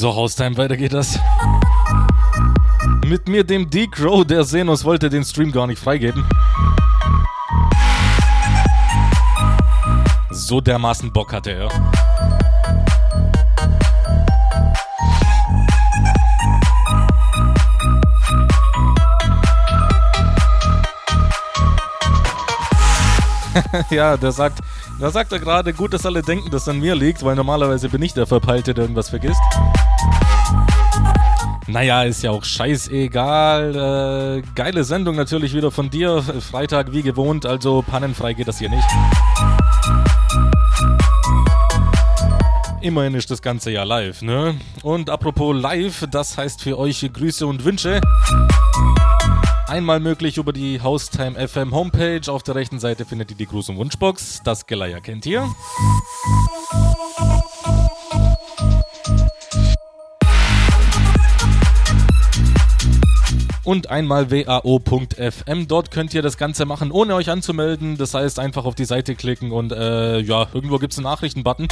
So, Haustime, weiter geht das. Mit mir, dem D-Crow, der Senos wollte den Stream gar nicht freigeben. So dermaßen Bock hatte er. ja, der sagt, da sagt er gerade, gut, dass alle denken, dass es an mir liegt, weil normalerweise bin ich der Verpeilte, der irgendwas vergisst. Naja, ist ja auch scheißegal. Äh, geile Sendung natürlich wieder von dir. Freitag wie gewohnt, also pannenfrei geht das hier nicht. Immerhin ist das Ganze ja live, ne? Und apropos live, das heißt für euch Grüße und Wünsche. Einmal möglich über die Haustime FM Homepage. Auf der rechten Seite findet ihr die Gruß- und Wunschbox. Das Geleier kennt ihr. Und einmal wao.fm. Dort könnt ihr das Ganze machen, ohne euch anzumelden. Das heißt, einfach auf die Seite klicken und äh, ja, irgendwo gibt es einen Nachrichtenbutton.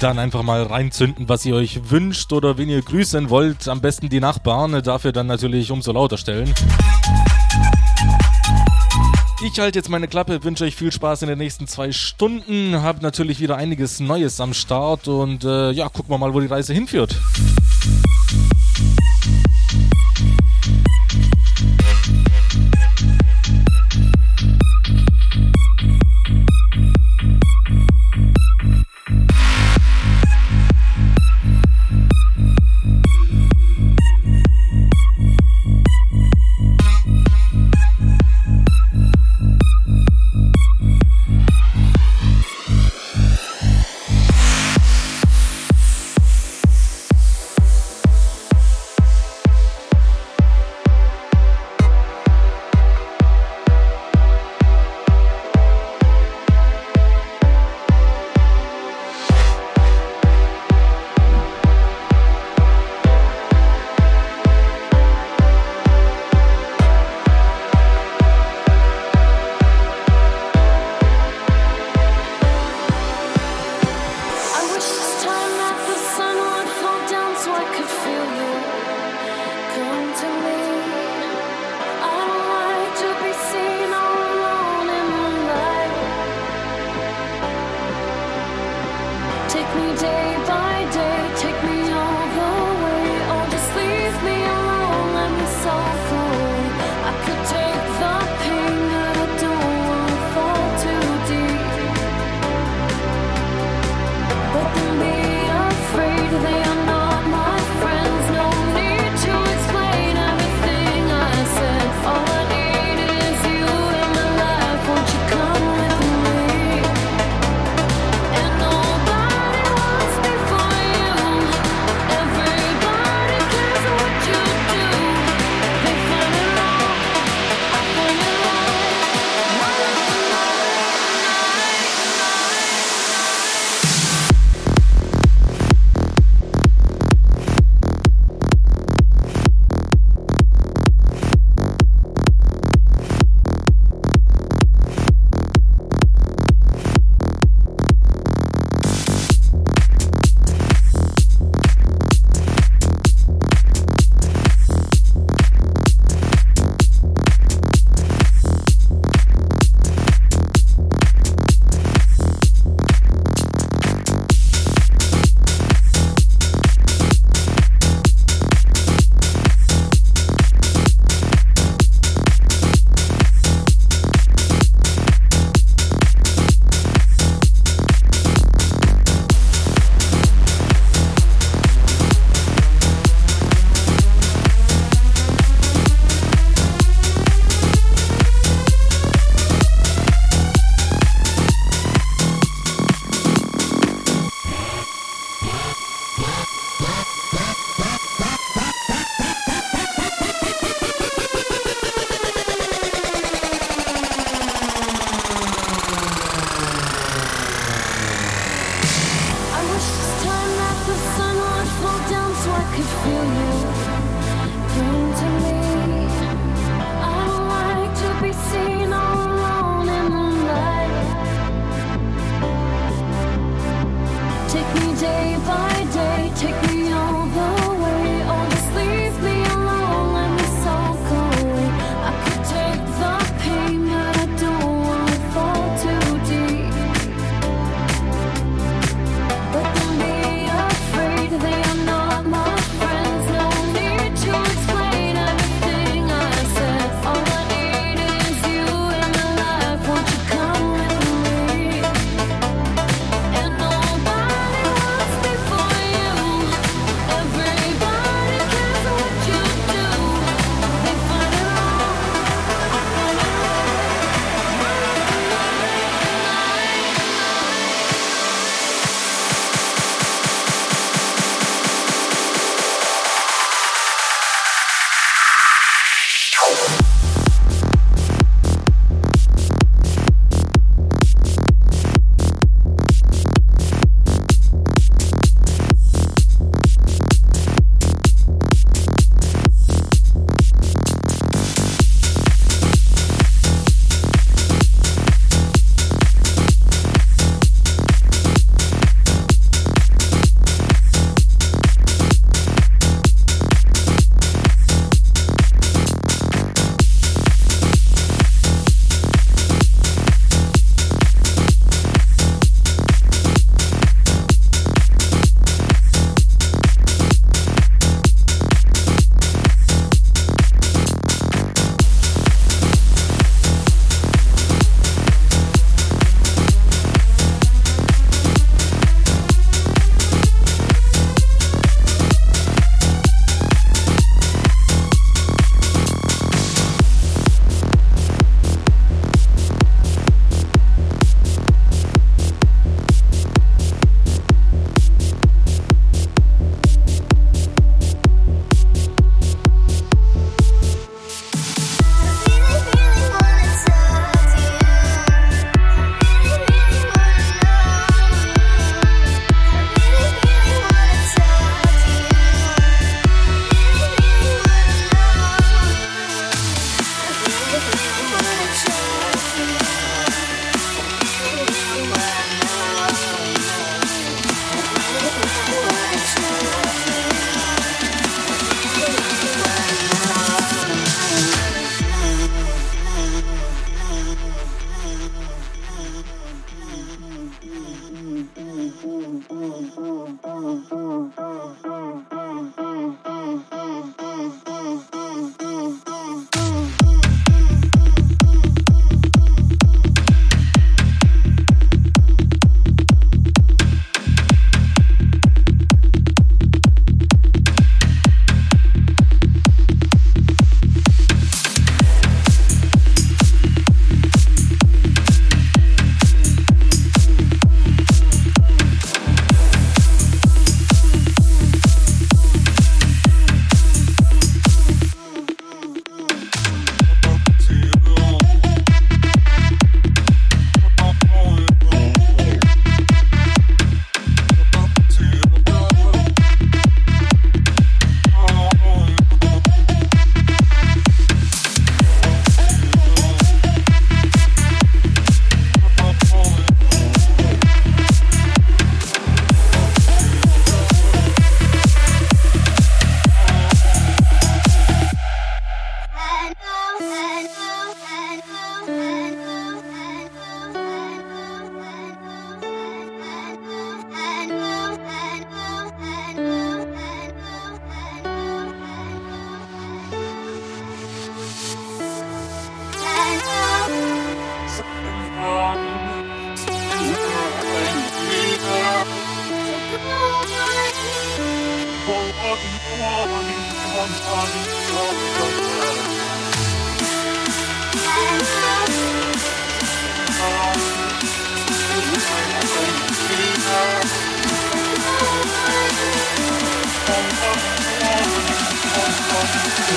Dann einfach mal reinzünden, was ihr euch wünscht oder wen ihr grüßen wollt. Am besten die Nachbarn, dafür dann natürlich umso lauter stellen. Ich halte jetzt meine Klappe, wünsche euch viel Spaß in den nächsten zwei Stunden. Hab natürlich wieder einiges Neues am Start und äh, ja, gucken wir mal, wo die Reise hinführt. house.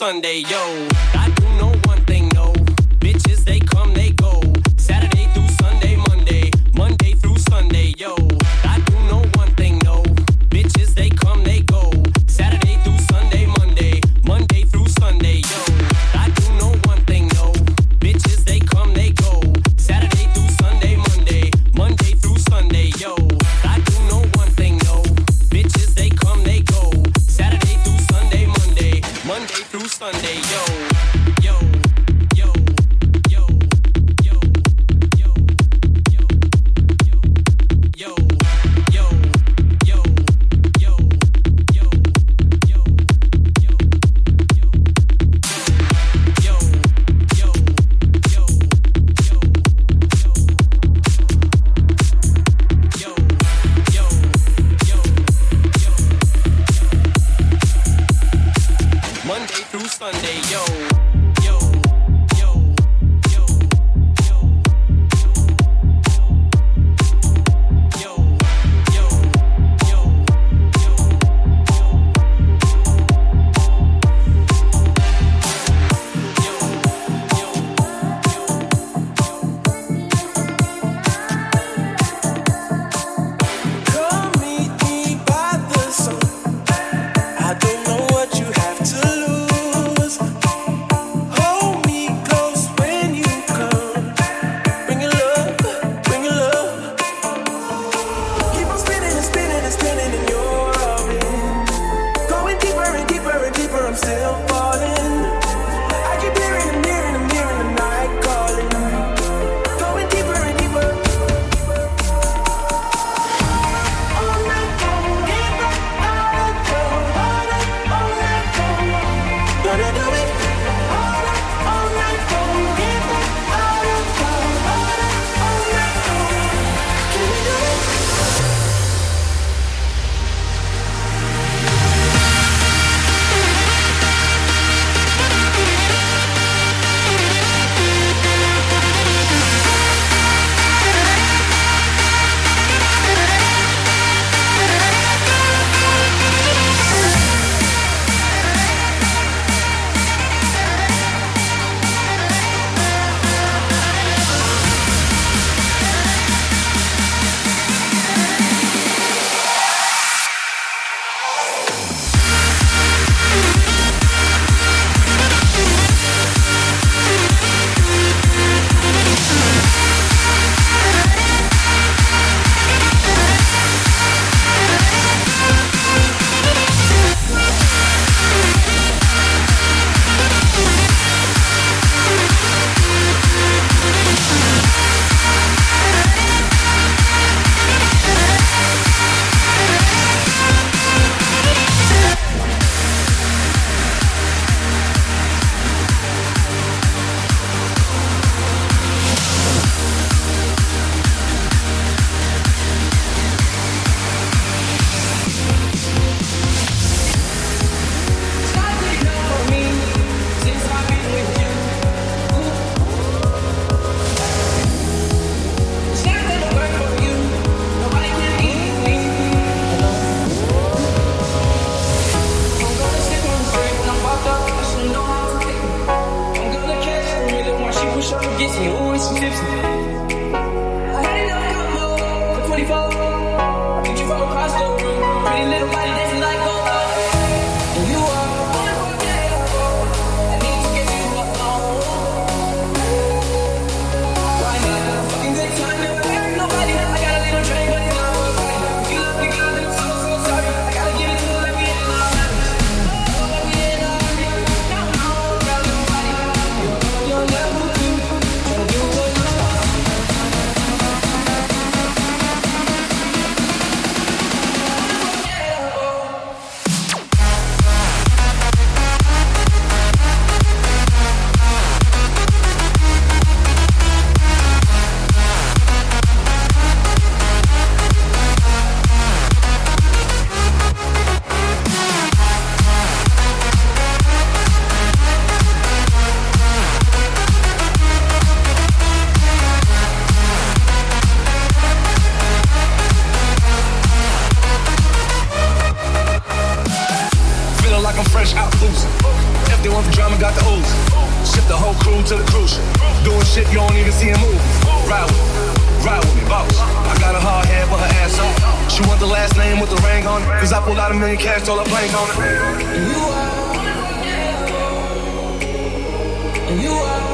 Sunday, yo. To the cruise. Doing shit you don't even see him move. Ride with me, ride with me, boss. I got a hard head, but her ass off. She want the last name with the ring on it. Cause I pulled out a million cash, told her plank on it. You are. You are.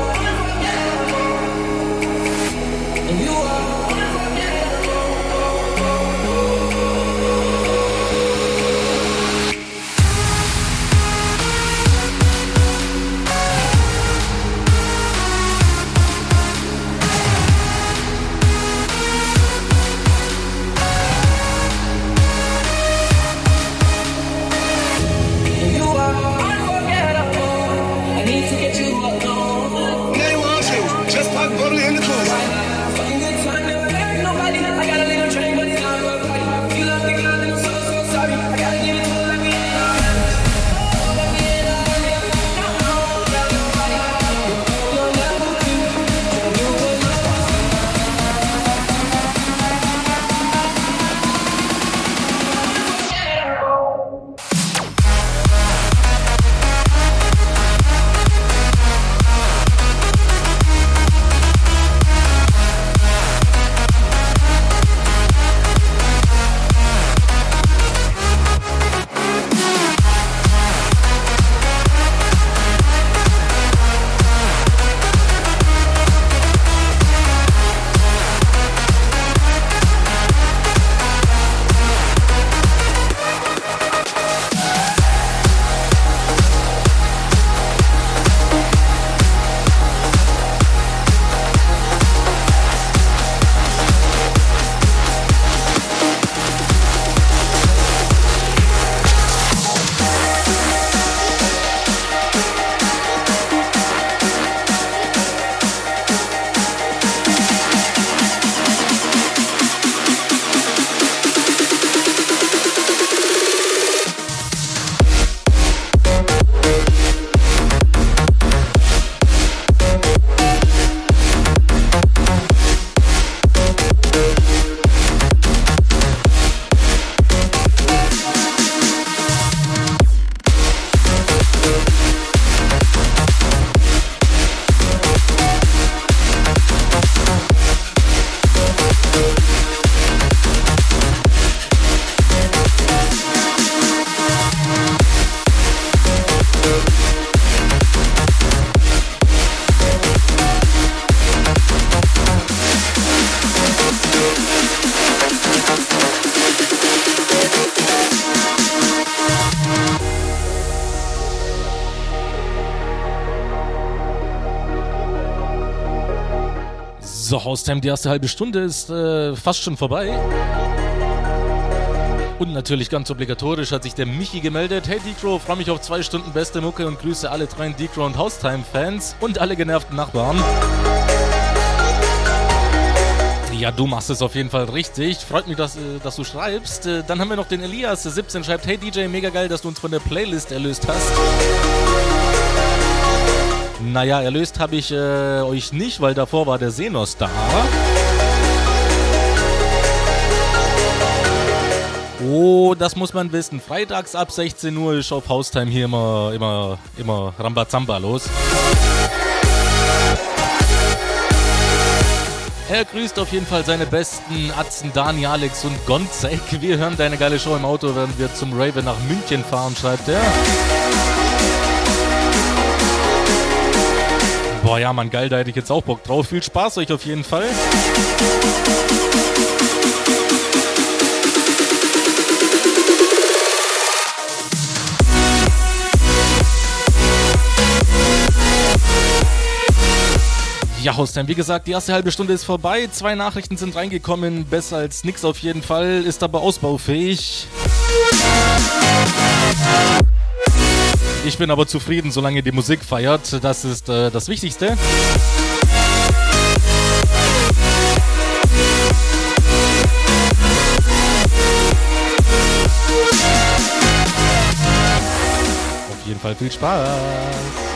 Haustime, die erste halbe Stunde ist äh, fast schon vorbei. Und natürlich ganz obligatorisch hat sich der Michi gemeldet. Hey Decro, freue mich auf zwei Stunden beste Mucke und grüße alle treuen Decro und Haustime-Fans und alle genervten Nachbarn. Ja, du machst es auf jeden Fall richtig. Freut mich, dass, äh, dass du schreibst. Äh, Dann haben wir noch den Elias, 17 schreibt, hey DJ, mega geil, dass du uns von der Playlist erlöst hast. Naja, erlöst habe ich äh, euch nicht, weil davor war der Senos da. Oh, das muss man wissen. Freitags ab 16 Uhr ist auf Haustime hier immer, immer, immer Rambazamba los. Er grüßt auf jeden Fall seine besten Atzen Dani, Alex und Gonzek. Wir hören deine geile Show im Auto, während wir zum Raven nach München fahren, schreibt er. Boah, ja, Mann, geil, da hätte ich jetzt auch Bock drauf. Viel Spaß euch auf jeden Fall. Ja, Haustime, wie gesagt, die erste halbe Stunde ist vorbei. Zwei Nachrichten sind reingekommen. Besser als nix auf jeden Fall. Ist aber ausbaufähig. Ich bin aber zufrieden, solange die Musik feiert. Das ist äh, das Wichtigste. Auf jeden Fall viel Spaß.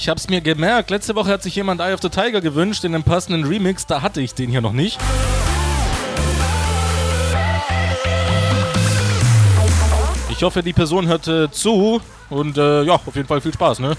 ich hab's mir gemerkt. Letzte Woche hat sich jemand Eye of the Tiger gewünscht in einem passenden Remix. Da hatte ich den hier noch nicht. Ich hoffe, die Person hört äh, zu und äh, ja, auf jeden Fall viel Spaß, ne?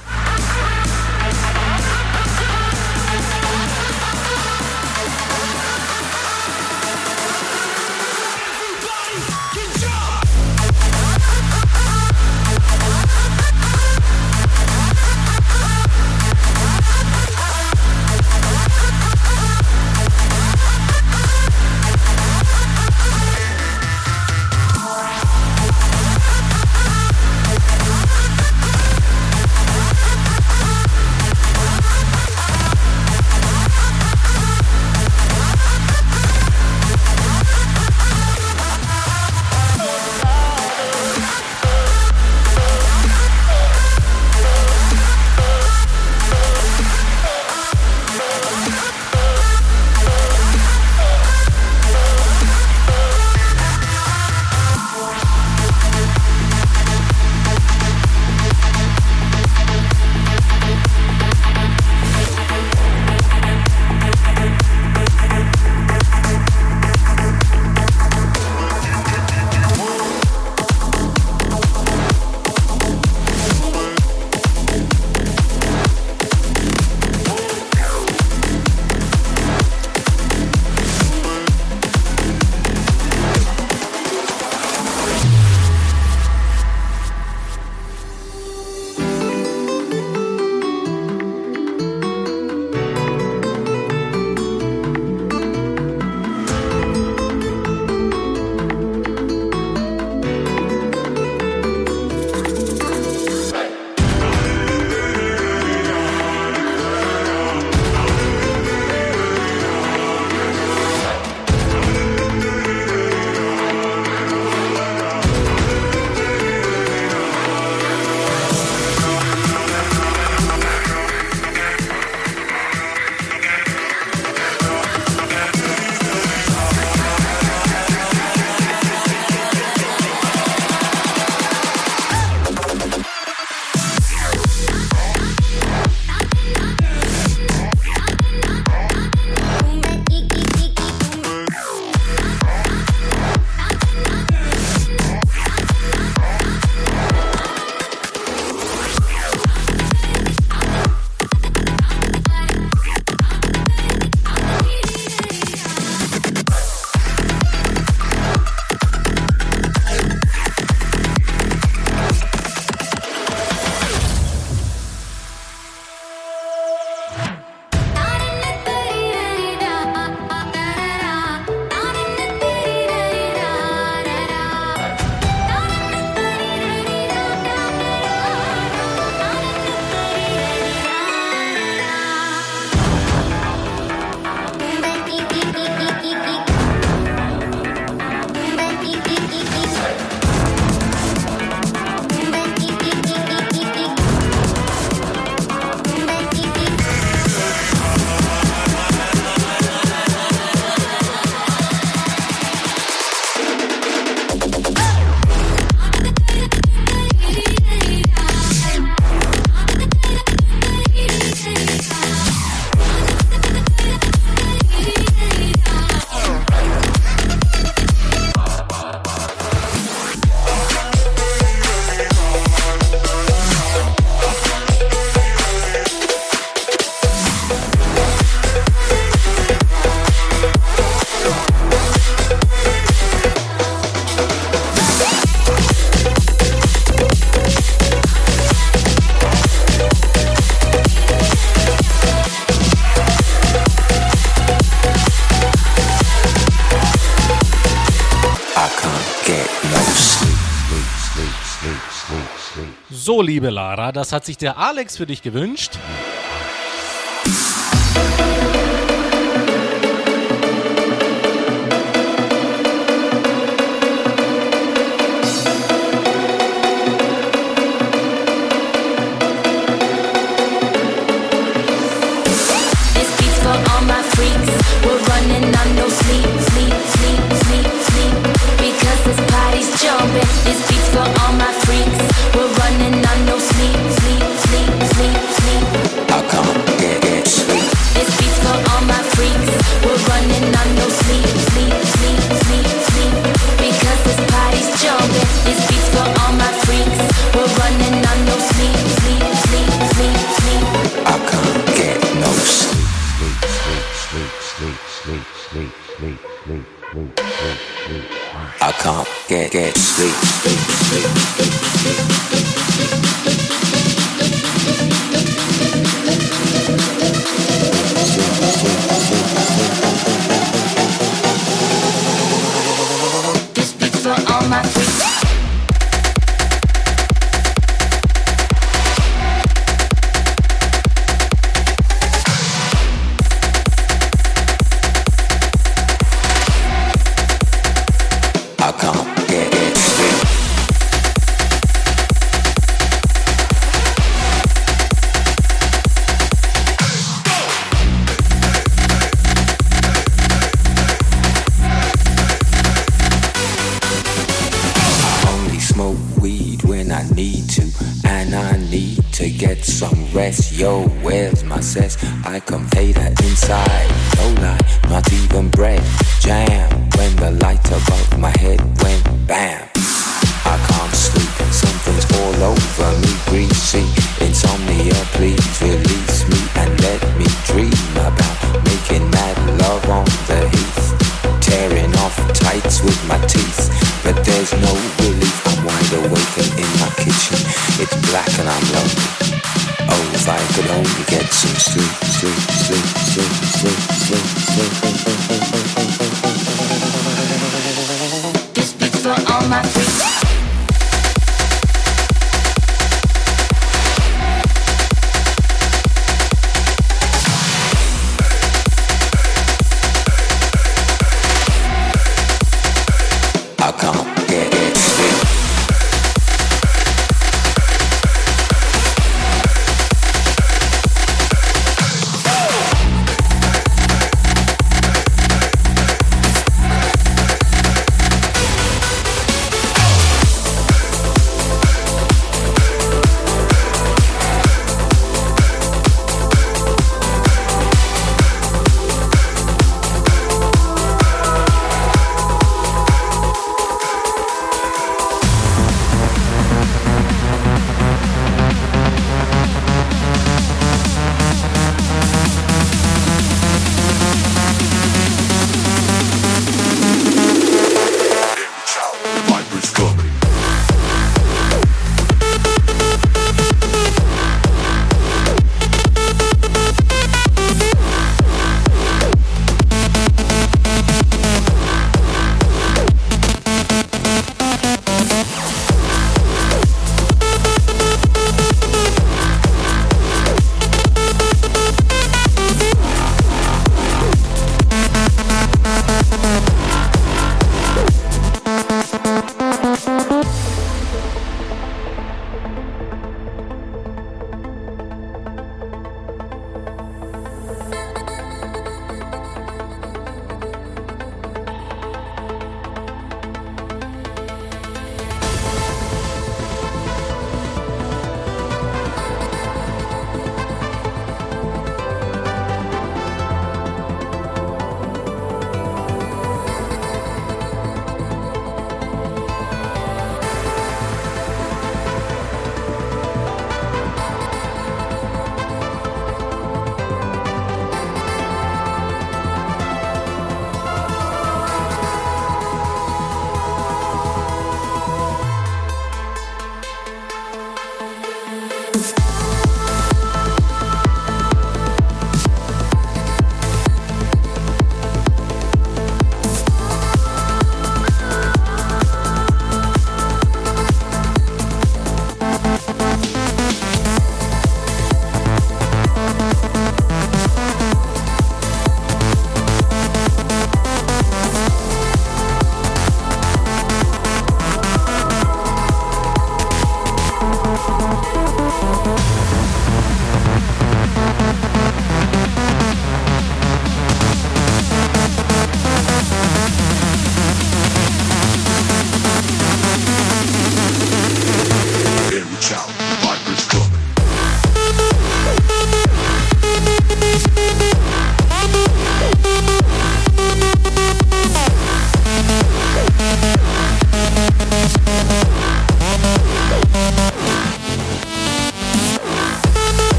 Liebe Lara, das hat sich der Alex für dich gewünscht.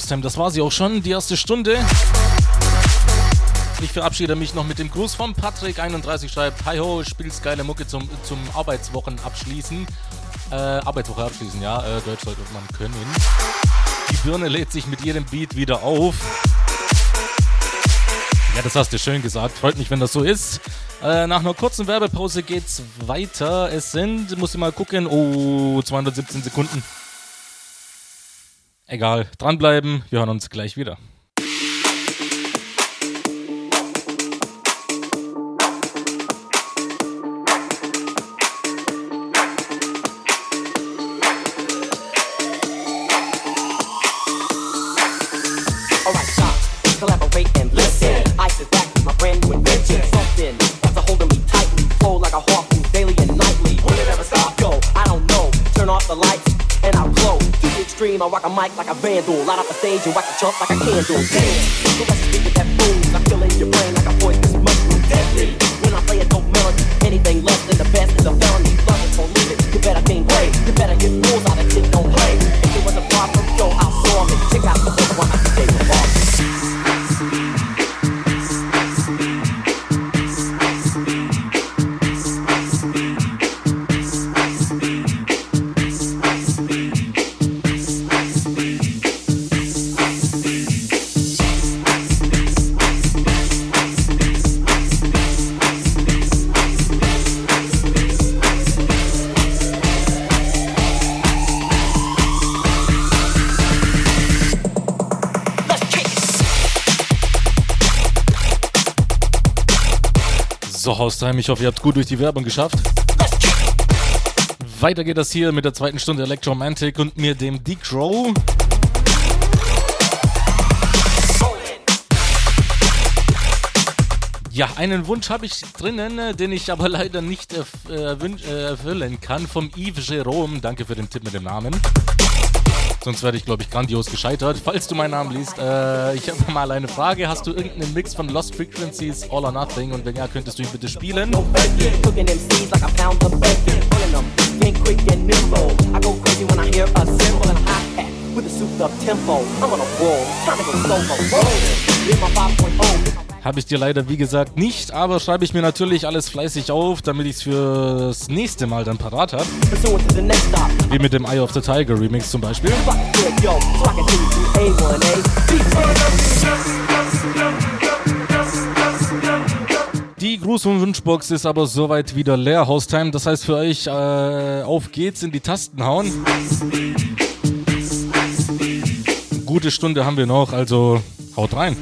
Ja, Haustime, das war sie auch schon, die erste Stunde. Ich verabschiede mich noch mit dem Gruß von Patrick. 31 schreibt, Hi ho, spielst geile Mucke zum, zum Arbeitswochen abschließen. Äh, Arbeitswoche abschließen, ja, äh, Deutsch sollte man können. Die Birne lädt sich mit jedem Beat wieder auf. Ja, das hast du schön gesagt. Freut mich, wenn das so ist. Äh, nach einer kurzen Werbepause geht's weiter. Es sind, muss ich mal gucken, oh, 217 Sekunden. Egal, dranbleiben. Wir hören uns gleich wieder. Rock a mic like a vandal. Light up the stage and whack a chump like a candle. Damn, the is with that boom. I'm killing your brain like a poisonous mushroom. Deadly. When I play a dope melody, anything less than the best is a felony. Love it or leave it. You better think play. You better get rules out of shit, don't play. If it was a problem, yo, Haustime, ich hoffe, ihr habt gut durch die Werbung geschafft. Weiter geht das hier mit der zweiten Stunde Electromantic und mir dem D-Crow. Ja, einen Wunsch habe ich drinnen, äh, den ich aber leider nicht erf äh, äh, erfüllen kann. Vom Yves Jerome. Danke für den Tipp mit dem Namen. Sonst werde ich, glaube ich, grandios gescheitert. Falls du meinen Namen liest, äh, ich habe mal eine Frage. Hast du irgendeinen Mix von Lost Frequencies, All or Nothing? Und wenn ja, könntest du ihn bitte spielen? With a souped up tempo. I'm on a roll, time to go solo. Rolling, in my 5.0. Habe ich dir leider, wie gesagt, nicht, aber schreibe ich mir natürlich alles fleißig auf, damit ich es fürs nächste Mal dann parat habe. Wie mit dem Eye of the Tiger Remix zum Beispiel. Rock good, yo, so I can do you A1A. Die Gruß- und Wunschbox ist aber soweit wieder leer, Haustime. Das heißt für euch, äh, auf geht's, in die Tasten hauen. Gute Stunde haben wir noch, also haut rein.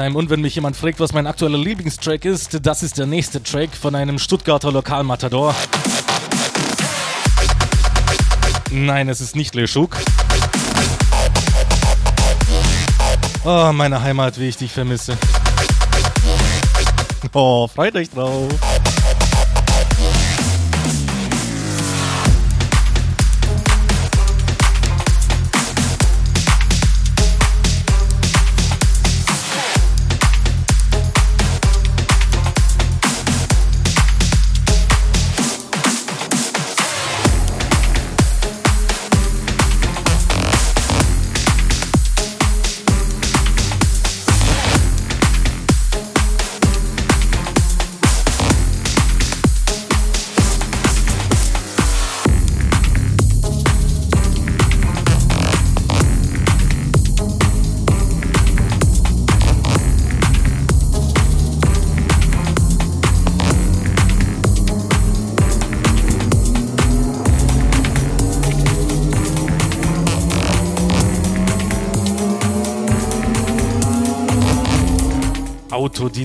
Time. Und wenn mich jemand fragt, was mein aktueller Lieblingstrack ist, das ist der nächste Track von einem Stuttgarter Lokalmatador. Nein, es ist nicht Leschuk. Oh, ah, meine Heimat, wie ich dich vermisse. Oh, freut euch drauf.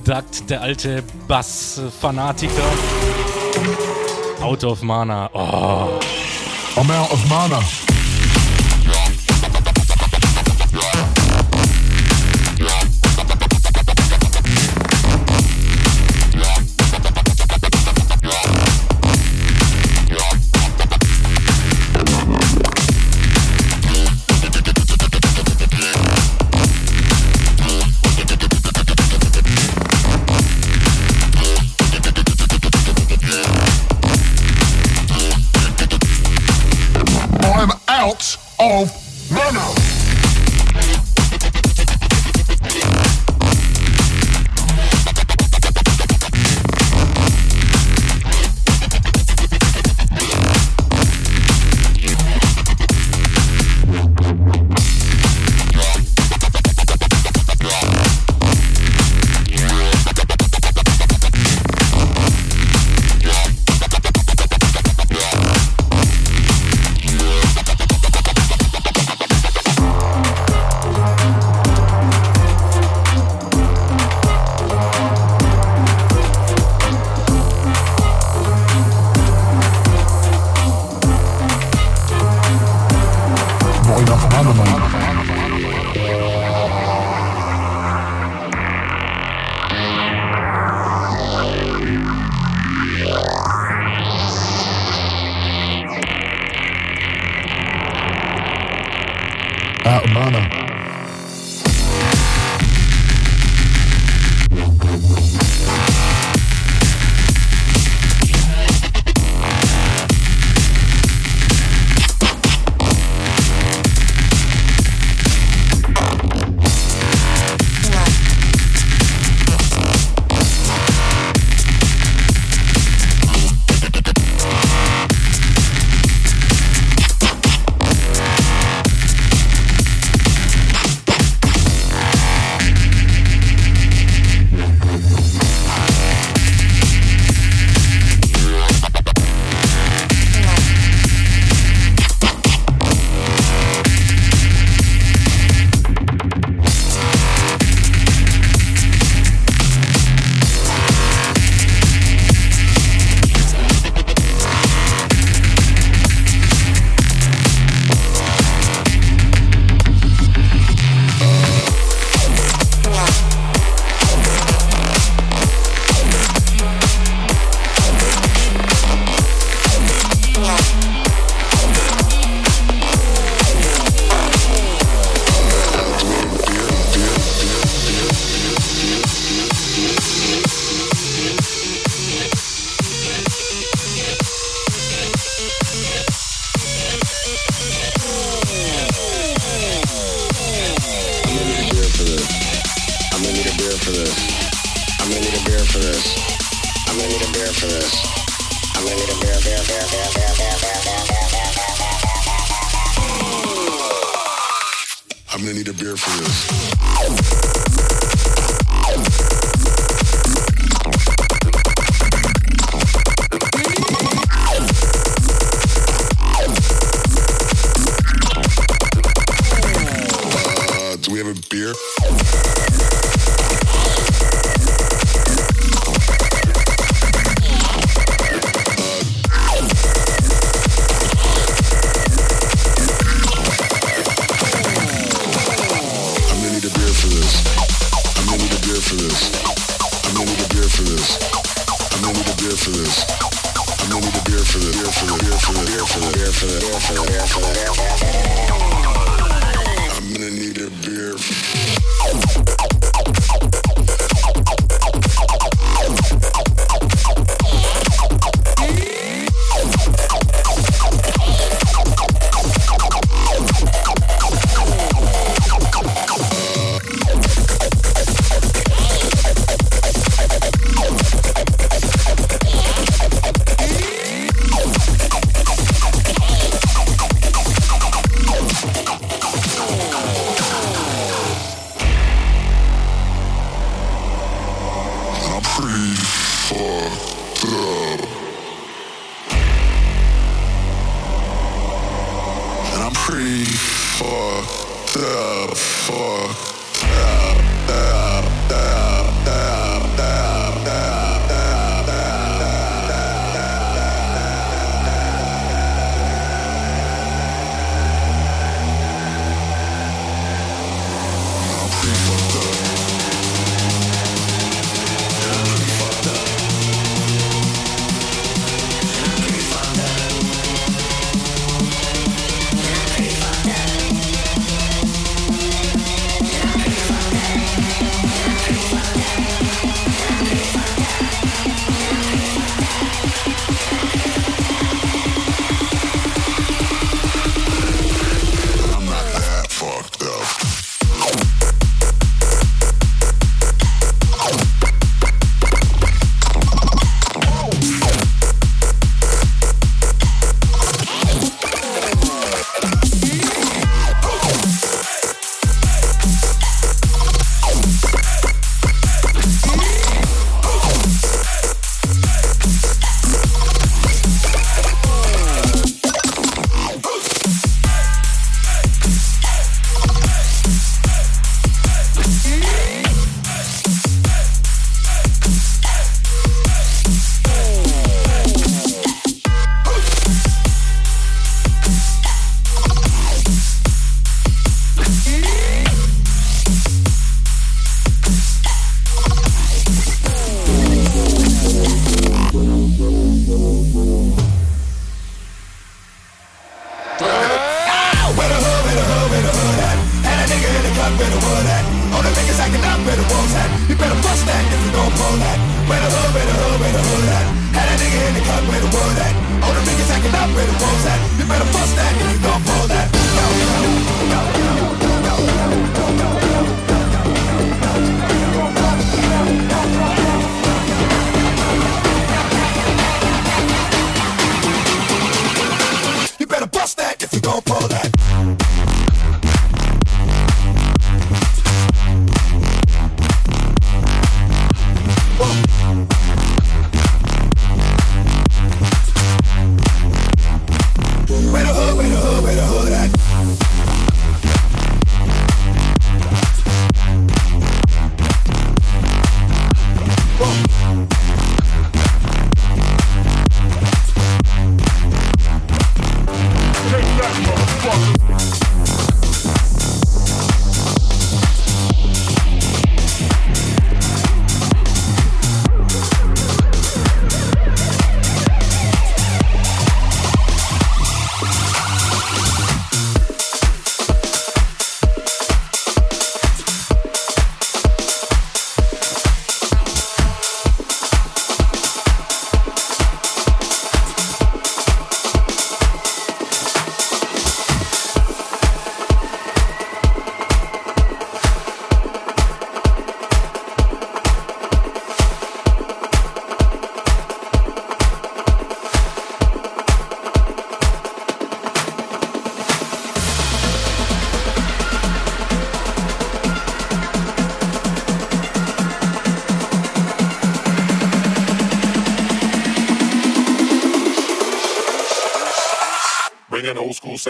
gesagt, der alte Bass-Fanatiker. Out of Mana. Oh. oh, out of Mana.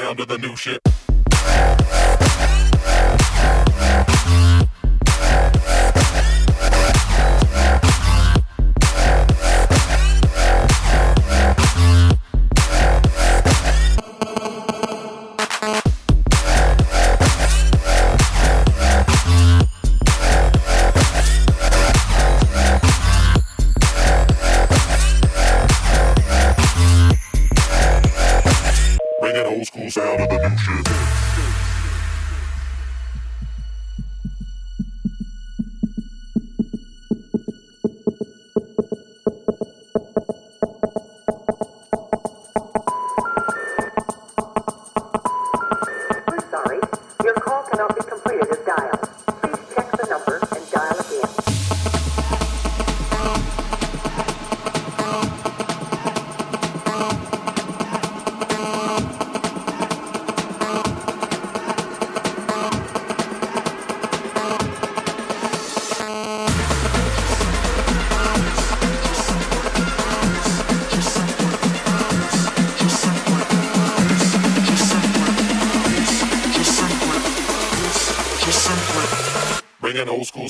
down to the new shit.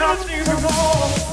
touched me before.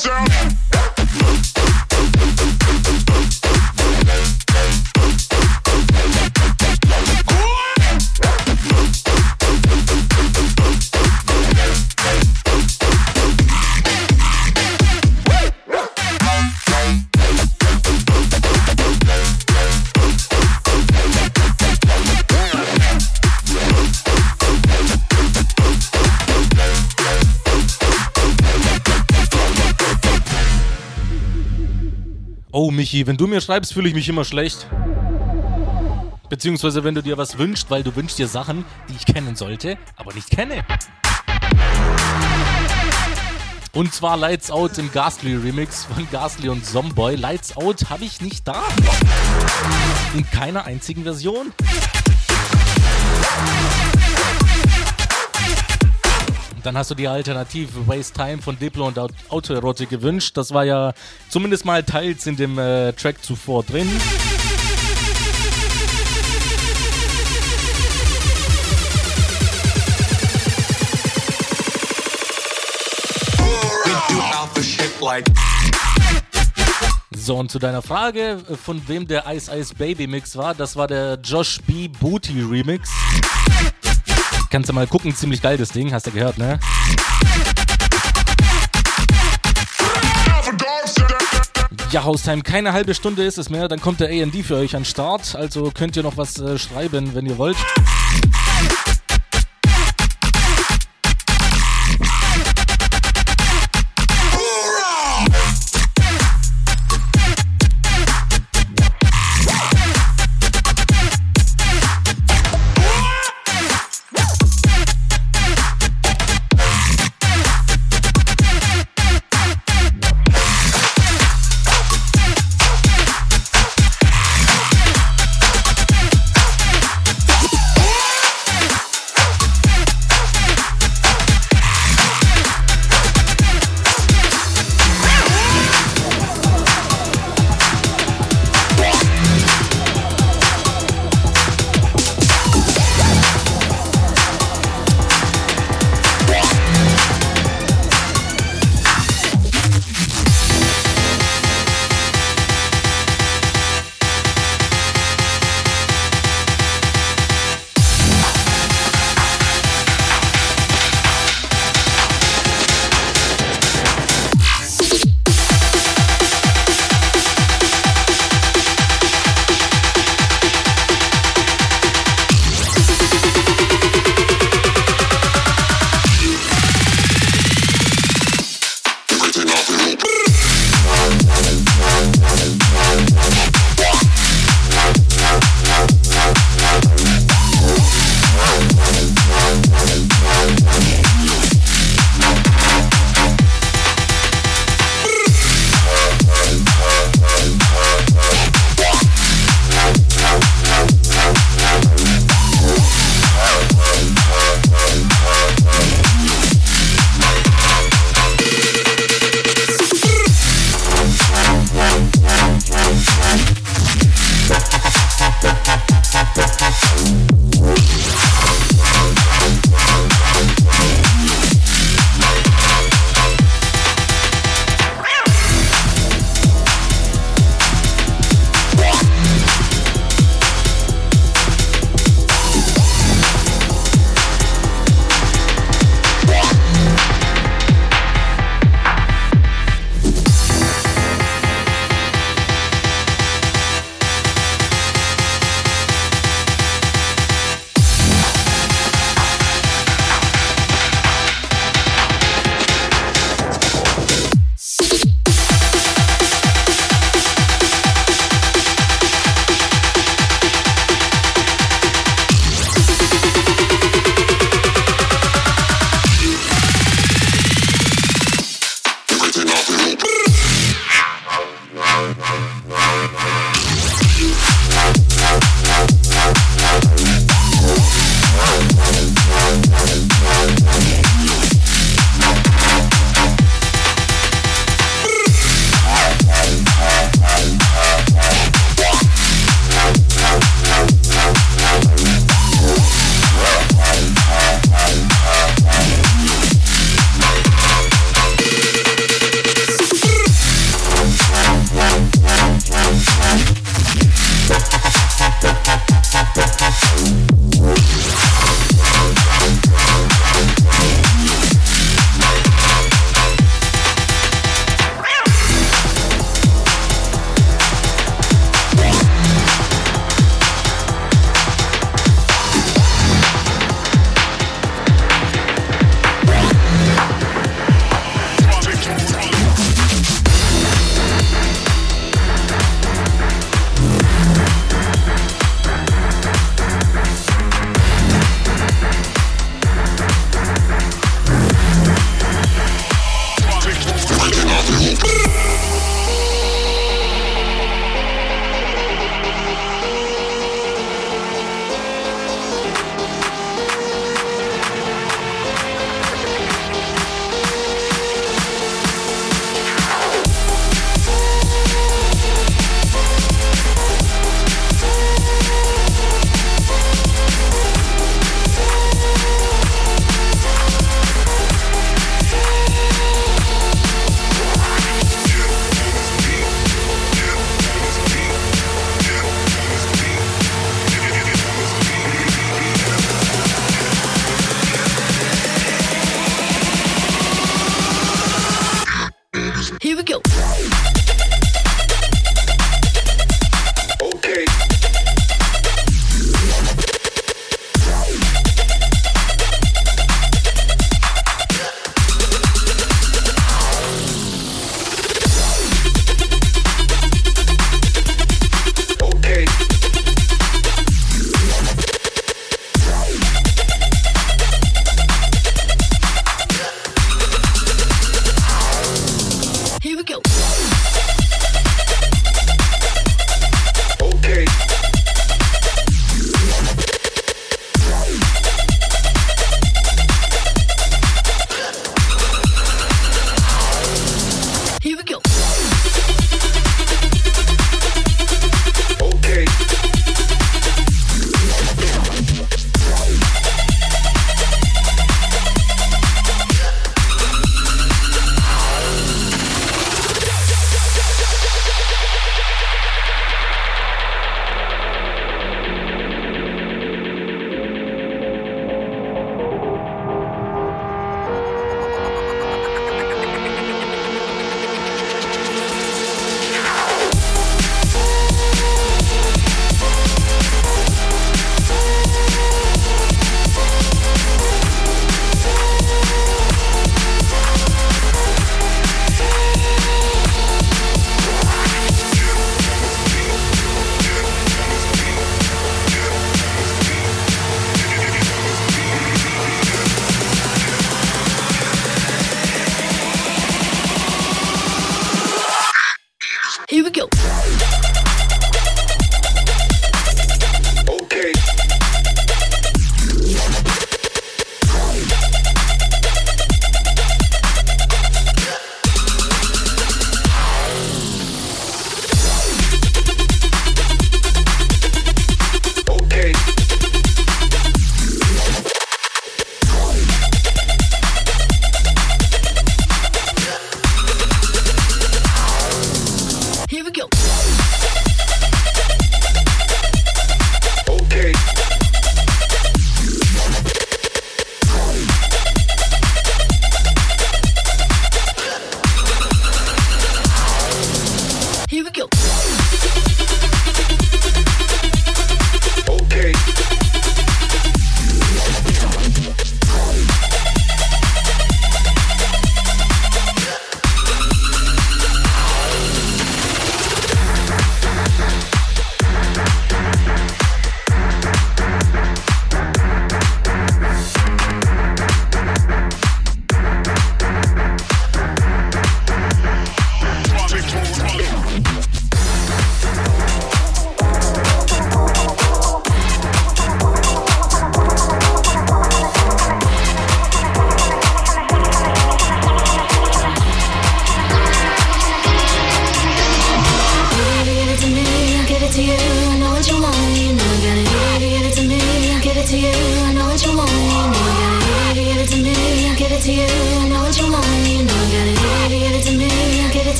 Sound. Michi, wenn du mir schreibst, fühle ich mich immer schlecht. Beziehungsweise, wenn du dir was wünschst, weil du wünschst dir Sachen, die ich kennen sollte, aber nicht kenne. Und zwar Lights Out im Ghastly Remix von Ghastly und Zomboy. Lights Out habe ich nicht da. In keiner einzigen Version. Dann hast du die Alternative Waste Time von Diplo und Aut- Autoerotik gewünscht. Das war ja zumindest mal teils in dem äh, Track zuvor drin. So, und zu deiner Frage, äh, von wem der Ice Ice Baby Mix war, das war der Josh B. Booty Remix. Kannst du mal gucken, ziemlich geil das Ding, hast du gehört, ne? Ja, Haustime, keine halbe Stunde ist es mehr, dann kommt der AD für euch an Start. Also könnt ihr noch was äh, schreiben, wenn ihr wollt.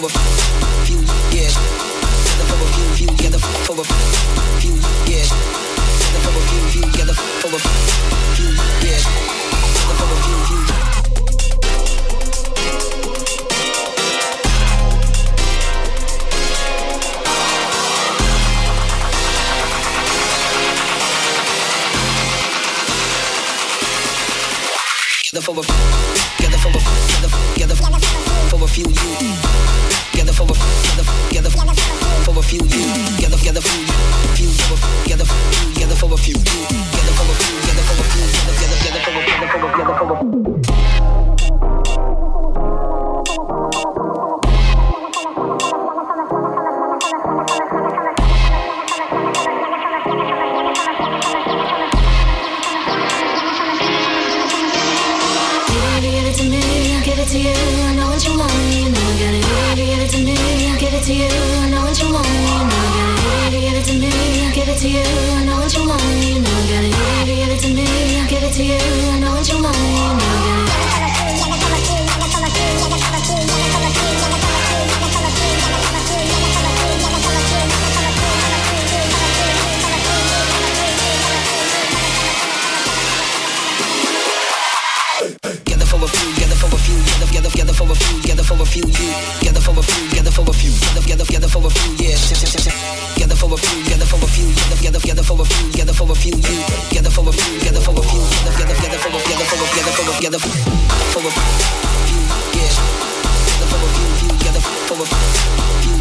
for a few years. Together for a few, few, together for a few years. Together for a few, few, together for a few years. Together for a few, few. Together for a, together for a, together for a few together for a together together for a few you together for a few you together for a few together for a few together together for a together to you, I know what you want, you know gotta give it, to me. Give it to you, I know what you want, you know I gotta give it, to me. Give it to you, I know what you want, you know I few, gather for a few, you. Gather for a few, gather for a few, gather, gather, gather for a few, yeah. Gather for a few, gather for a few, gather, gather, gather for a few, gather for a few, you. Gather for a few, gather for a few, gather, gather, gather for a, gather for a, gather for a, gather for a few, yeah. Gather for a few, gather for a few,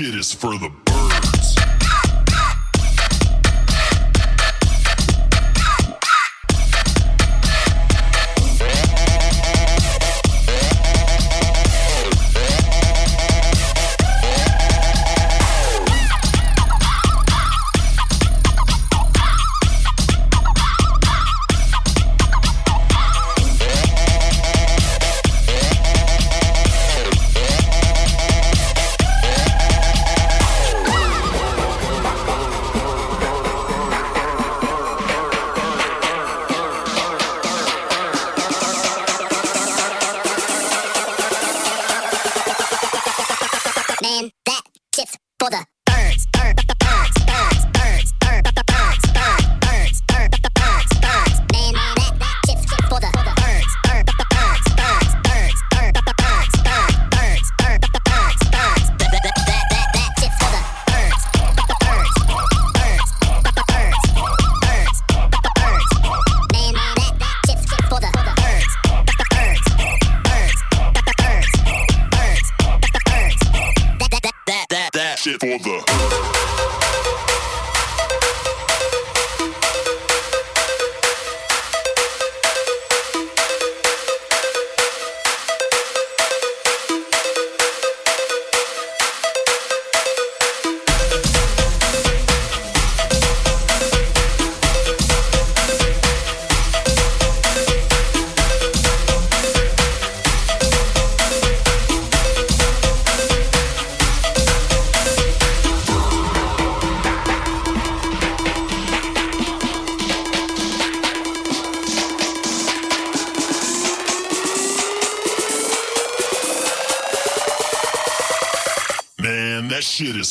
shit is for the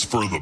for the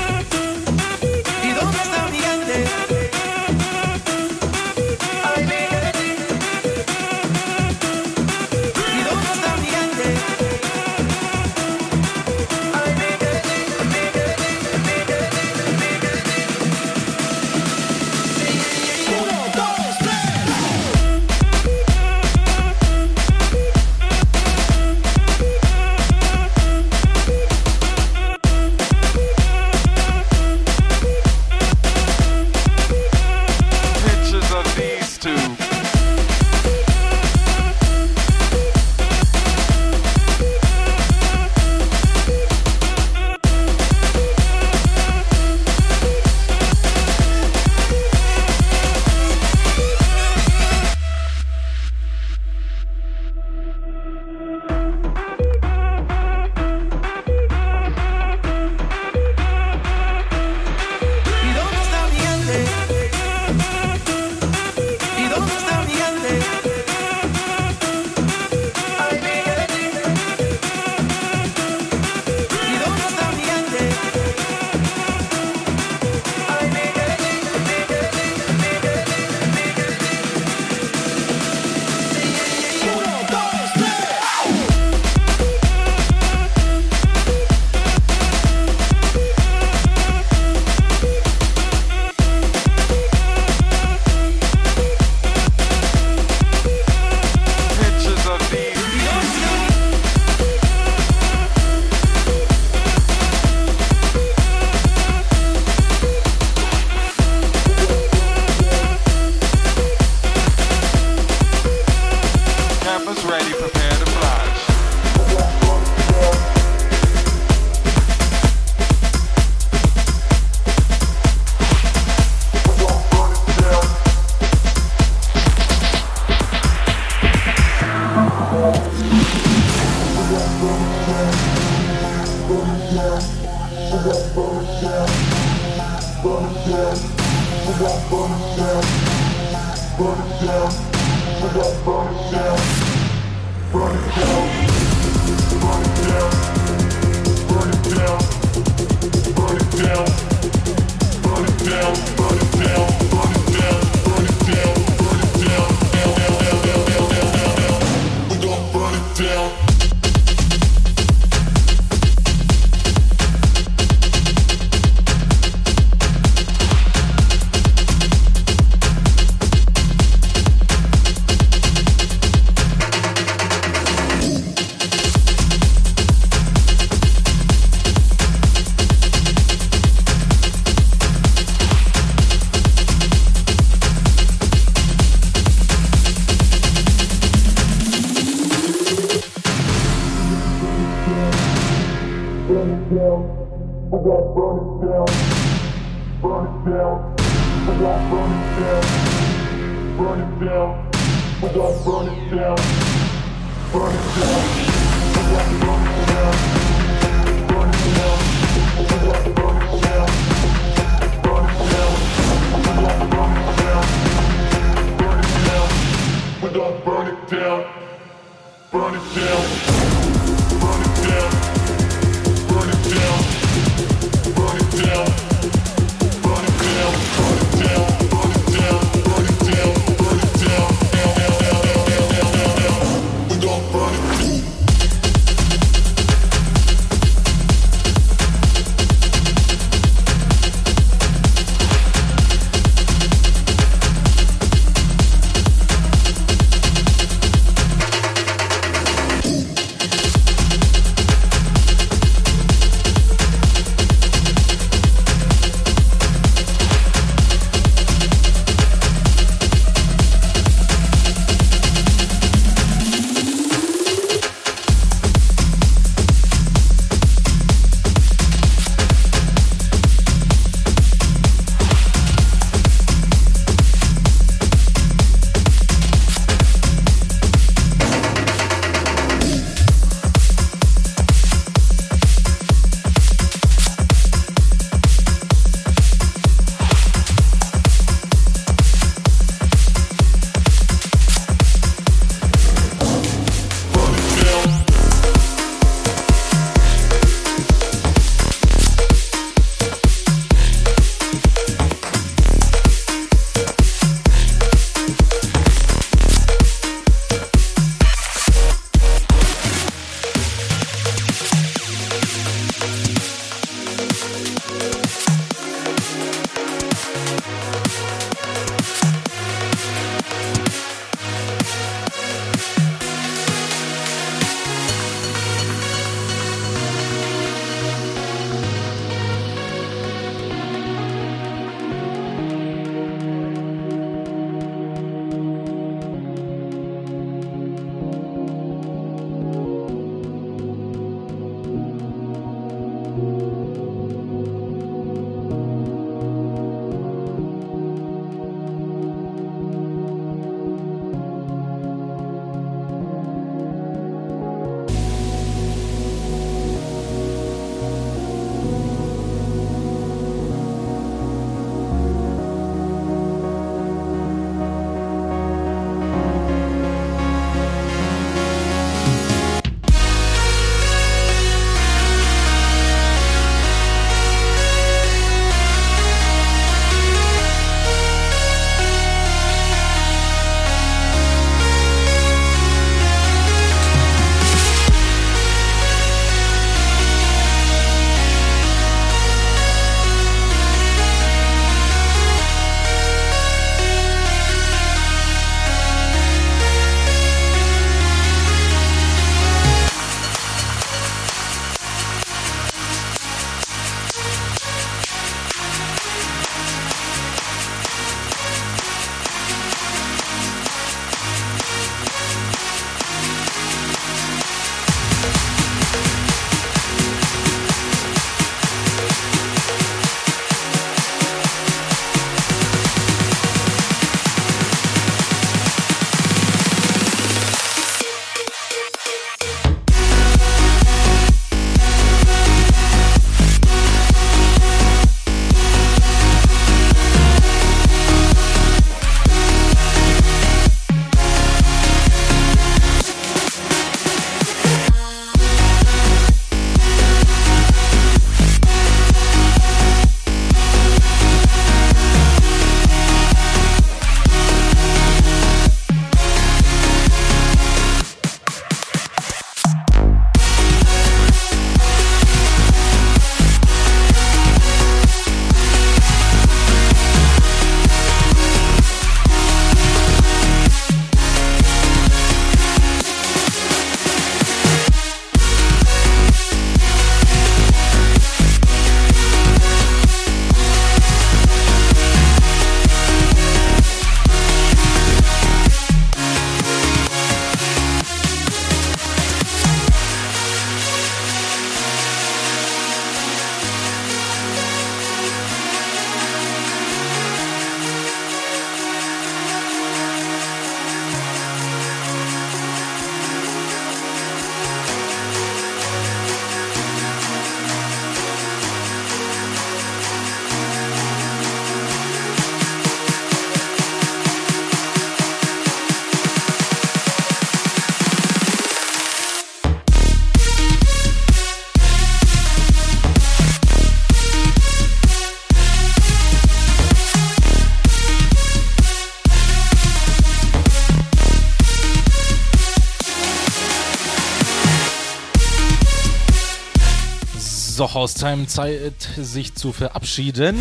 So, Haustime Zeit, sich zu verabschieden.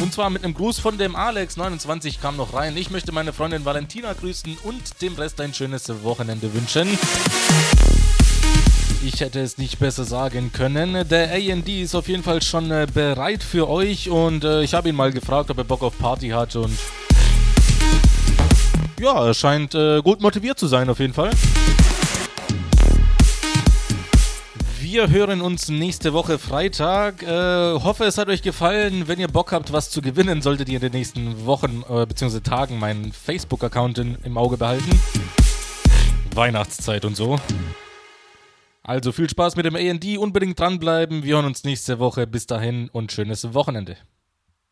Und zwar mit einem Gruß von dem Alex29 kam noch rein. Ich möchte meine Freundin Valentina grüßen und dem Rest ein schönes Wochenende wünschen. Ich hätte es nicht besser sagen können. Der AD ist auf jeden Fall schon äh, bereit für euch und äh, ich habe ihn mal gefragt, ob er Bock auf Party hat und ja, er scheint äh, gut motiviert zu sein auf jeden Fall. Wir hören uns nächste Woche Freitag. Äh, hoffe, es hat euch gefallen. Wenn ihr Bock habt, was zu gewinnen, solltet ihr in den nächsten Wochen äh, bzw. Tagen meinen Facebook-Account im Auge behalten. Weihnachtszeit und so. Also viel Spaß mit dem AD, unbedingt dranbleiben. Wir hören uns nächste Woche. Bis dahin und schönes Wochenende.